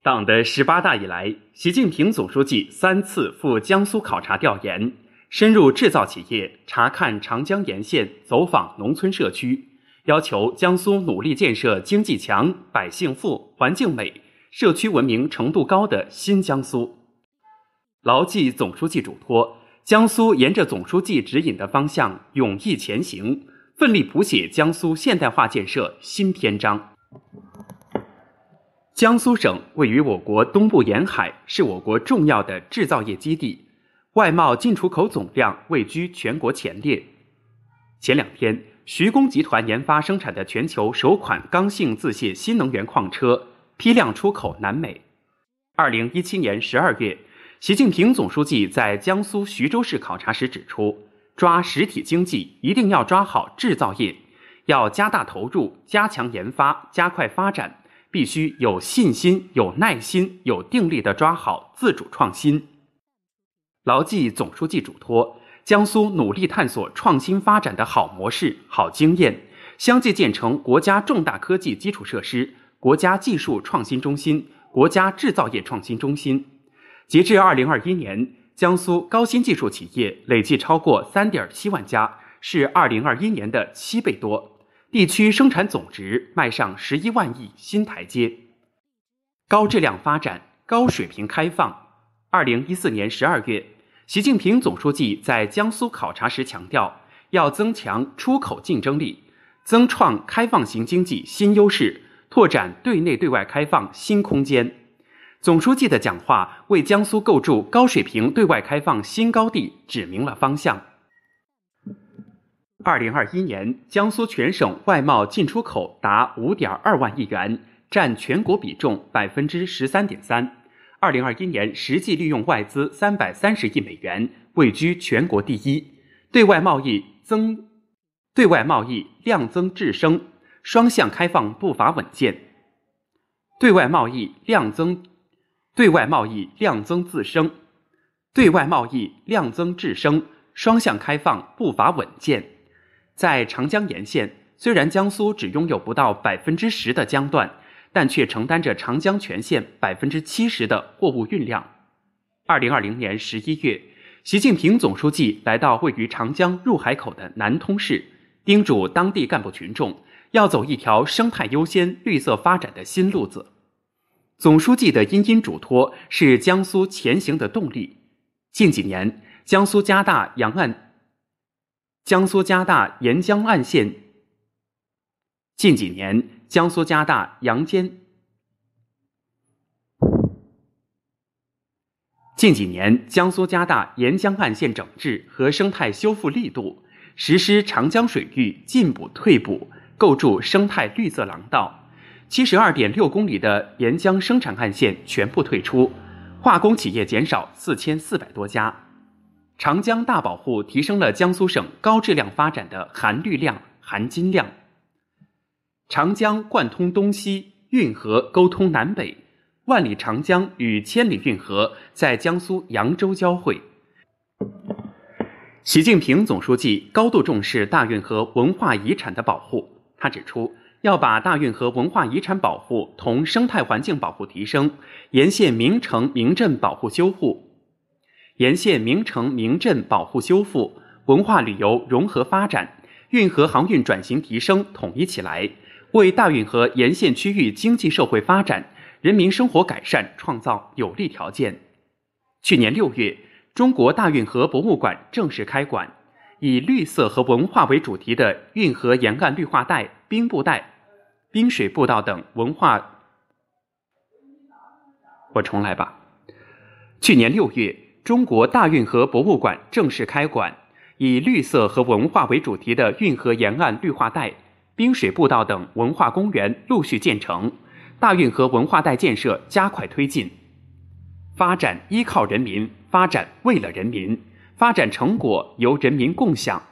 党的十八大以来，习近平总书记三次赴江苏考察调研，深入制造企业，查看长江沿线，走访农村社区，要求江苏努力建设经济强、百姓富、环境美、社区文明程度高的新江苏。牢记总书记嘱托，江苏沿着总书记指引的方向勇毅前行，奋力谱写江苏现代化建设新篇章。江苏省位于我国东部沿海，是我国重要的制造业基地，外贸进出口总量位居全国前列。前两天，徐工集团研发生产的全球首款刚性自卸新能源矿车批量出口南美。二零一七年十二月，习近平总书记在江苏徐州市考察时指出，抓实体经济一定要抓好制造业，要加大投入，加强研发，加快发展。必须有信心、有耐心、有定力地抓好自主创新。牢记总书记嘱托，江苏努力探索创新发展的好模式、好经验，相继建成国家重大科技基础设施、国家技术创新中心、国家制造业创新中心。截至二零二一年，江苏高新技术企业累计超过三点七万家，是二零二一年的七倍多。地区生产总值迈上十一万亿新台阶，高质量发展、高水平开放。二零一四年十二月，习近平总书记在江苏考察时强调，要增强出口竞争力，增创开放型经济新优势，拓展对内对外开放新空间。总书记的讲话为江苏构筑高水平对外开放新高地指明了方向。二零二一年，江苏全省外贸进出口达五点二万亿元，占全国比重百分之十三点三。二零二一年实际利用外资三百三十亿美元，位居全国第一。对外贸易增，对外贸易量增质升，双向开放步伐稳健。对外贸易量增，对外贸易量增自升，对外贸易量增质升，双向开放步伐稳健。在长江沿线，虽然江苏只拥有不到百分之十的江段，但却承担着长江全线百分之七十的货物运量。二零二零年十一月，习近平总书记来到位于长江入海口的南通市，叮嘱当地干部群众要走一条生态优先、绿色发展的新路子。总书记的殷殷嘱托是江苏前行的动力。近几年，江苏加大洋岸。江苏加大沿江岸线。近几年，江苏加大阳间。近几年，江苏加大沿江岸线整治和生态修复力度，实施长江水域进补退补，构筑生态绿色廊道。七十二点六公里的沿江生产岸线全部退出，化工企业减少四千四百多家。长江大保护提升了江苏省高质量发展的含绿量、含金量。长江贯通东西，运河沟通南北，万里长江与千里运河在江苏扬州交汇。习近平总书记高度重视大运河文化遗产的保护，他指出，要把大运河文化遗产保护同生态环境保护提升，沿线名城名镇保护修护。沿线名城名镇保护修复、文化旅游融合发展、运河航运转型提升统一起来，为大运河沿线区域经济社会发展、人民生活改善创造有利条件。去年六月，中国大运河博物馆正式开馆，以绿色和文化为主题的运河沿岸绿化带、冰步带、冰水步道等文化。我重来吧。去年六月。中国大运河博物馆正式开馆，以绿色和文化为主题的运河沿岸绿化带、滨水步道等文化公园陆续建成，大运河文化带建设加快推进。发展依靠人民，发展为了人民，发展成果由人民共享。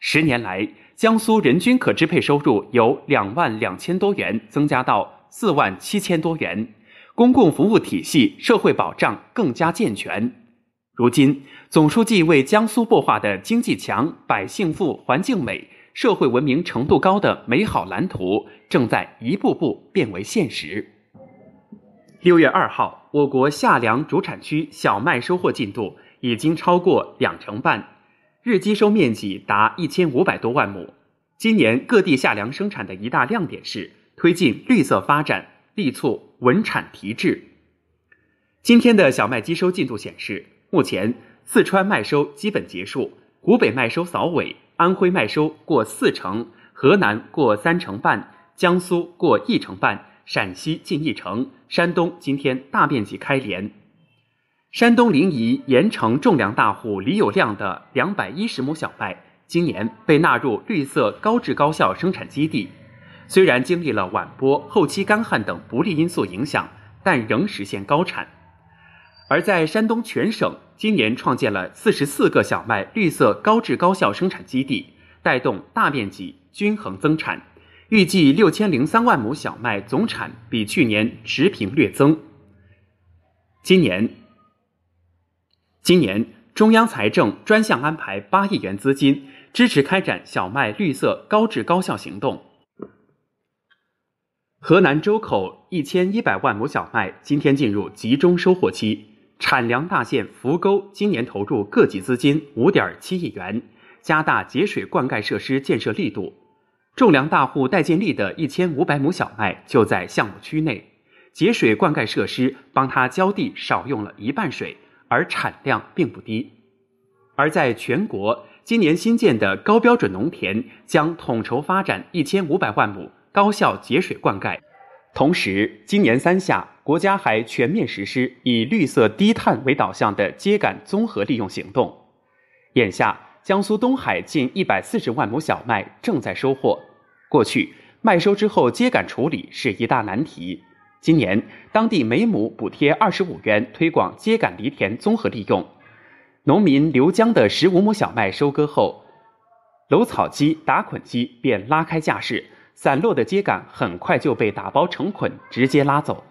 十年来，江苏人均可支配收入由两万两千多元增加到四万七千多元，公共服务体系、社会保障更加健全。如今，总书记为江苏擘画的经济强、百姓富、环境美、社会文明程度高的美好蓝图，正在一步步变为现实。六月二号，我国夏粮主产区小麦收获进度已经超过两成半，日积收面积达一千五百多万亩。今年各地夏粮生产的一大亮点是推进绿色发展，力促稳产提质。今天的小麦机收进度显示，目前四川麦收基本结束，湖北麦收扫尾，安徽麦收过四成，河南过三成半，江苏过一成半。陕西近一成，山东今天大面积开镰。山东临沂盐城种粮大户李有亮的两百一十亩小麦，今年被纳入绿色高质高效生产基地。虽然经历了晚播、后期干旱等不利因素影响，但仍实现高产。而在山东全省，今年创建了四十四个小麦绿色高质高效生产基地，带动大面积均衡增产。预计六千零三万亩小麦总产比去年持平略增。今年，今年中央财政专项安排八亿元资金，支持开展小麦绿色高质高效行动。河南周口一千一百万亩小麦今天进入集中收获期，产粮大县扶沟今年投入各级资金五点七亿元，加大节水灌溉设施建设力度。种粮大户戴建利的一千五百亩小麦就在项目区内，节水灌溉设施帮他浇地少用了一半水，而产量并不低。而在全国，今年新建的高标准农田将统筹发展一千五百万亩高效节水灌溉。同时，今年三夏，国家还全面实施以绿色低碳为导向的秸秆综合利用行动。眼下。江苏东海近一百四十万亩小麦正在收获。过去麦收之后秸秆处理是一大难题。今年当地每亩补贴二十五元，推广秸秆犁田综合利用。农民刘江的十五亩小麦收割后，搂草机、打捆机便拉开架势，散落的秸秆很快就被打包成捆，直接拉走。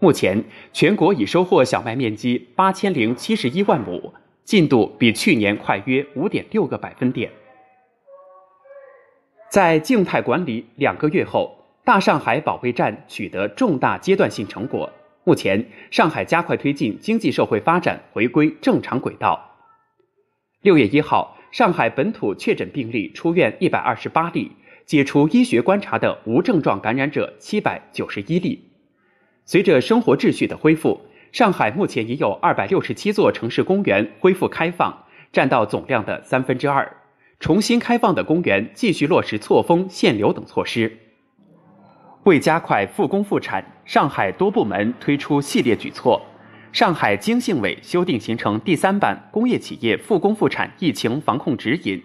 目前全国已收获小麦面积八千零七十一万亩。进度比去年快约五点六个百分点。在静态管理两个月后，大上海保卫战取得重大阶段性成果。目前，上海加快推进经济社会发展回归正常轨道。六月一号，上海本土确诊病例出院一百二十八例，解除医学观察的无症状感染者七百九十一例。随着生活秩序的恢复。上海目前已有二百六十七座城市公园恢复开放，占到总量的三分之二。重新开放的公园继续落实错峰限流等措施。为加快复工复产，上海多部门推出系列举措。上海经信委修订形成第三版工业企业复工复产疫情防控指引，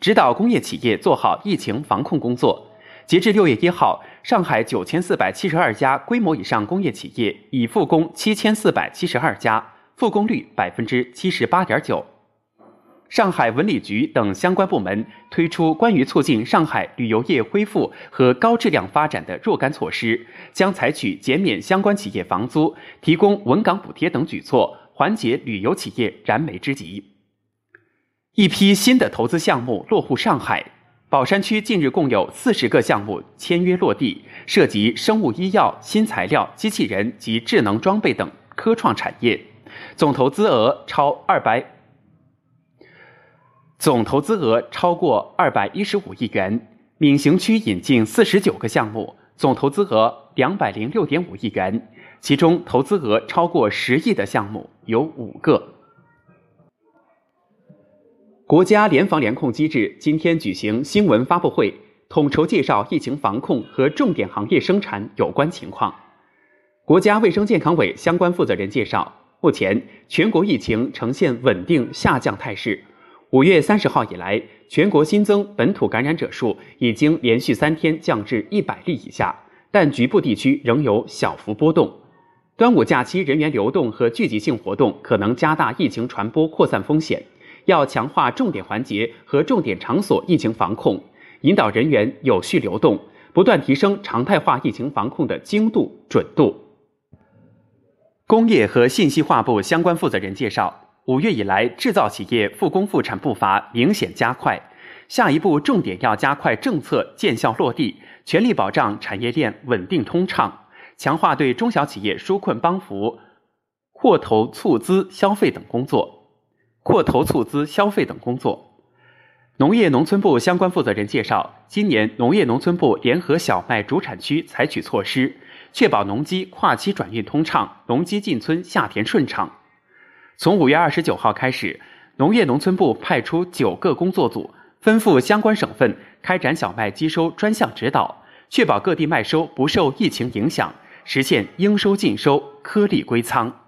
指导工业企业做好疫情防控工作。截至六月一号，上海九千四百七十二家规模以上工业企业已复工七千四百七十二家，复工率百分之七十八点九。上海文旅局等相关部门推出关于促进上海旅游业恢复和高质量发展的若干措施，将采取减免相关企业房租、提供稳岗补贴等举措，缓解旅游企业燃眉之急。一批新的投资项目落户上海。宝山区近日共有四十个项目签约落地，涉及生物医药、新材料、机器人及智能装备等科创产业，总投资额超二百，总投资额超过二百一十五亿元。闵行区引进四十九个项目，总投资额两百零六点五亿元，其中投资额超过十亿的项目有五个。国家联防联控机制今天举行新闻发布会，统筹介绍疫情防控和重点行业生产有关情况。国家卫生健康委相关负责人介绍，目前全国疫情呈现稳定下降态势。五月三十号以来，全国新增本土感染者数已经连续三天降至一百例以下，但局部地区仍有小幅波动。端午假期人员流动和聚集性活动可能加大疫情传播扩散风险。要强化重点环节和重点场所疫情防控，引导人员有序流动，不断提升常态化疫情防控的精度准度。工业和信息化部相关负责人介绍，五月以来，制造企业复工复产步伐明显加快，下一步重点要加快政策见效落地，全力保障产业链稳定通畅，强化对中小企业纾困帮扶、扩投促资消费等工作。扩投促资消费等工作。农业农村部相关负责人介绍，今年农业农村部联合小麦主产区采取措施，确保农机跨期转运通畅，农机进村下田顺畅。从五月二十九号开始，农业农村部派出九个工作组，吩咐相关省份开展小麦机收专项指导，确保各地麦收不受疫情影响，实现应收尽收，颗粒归仓。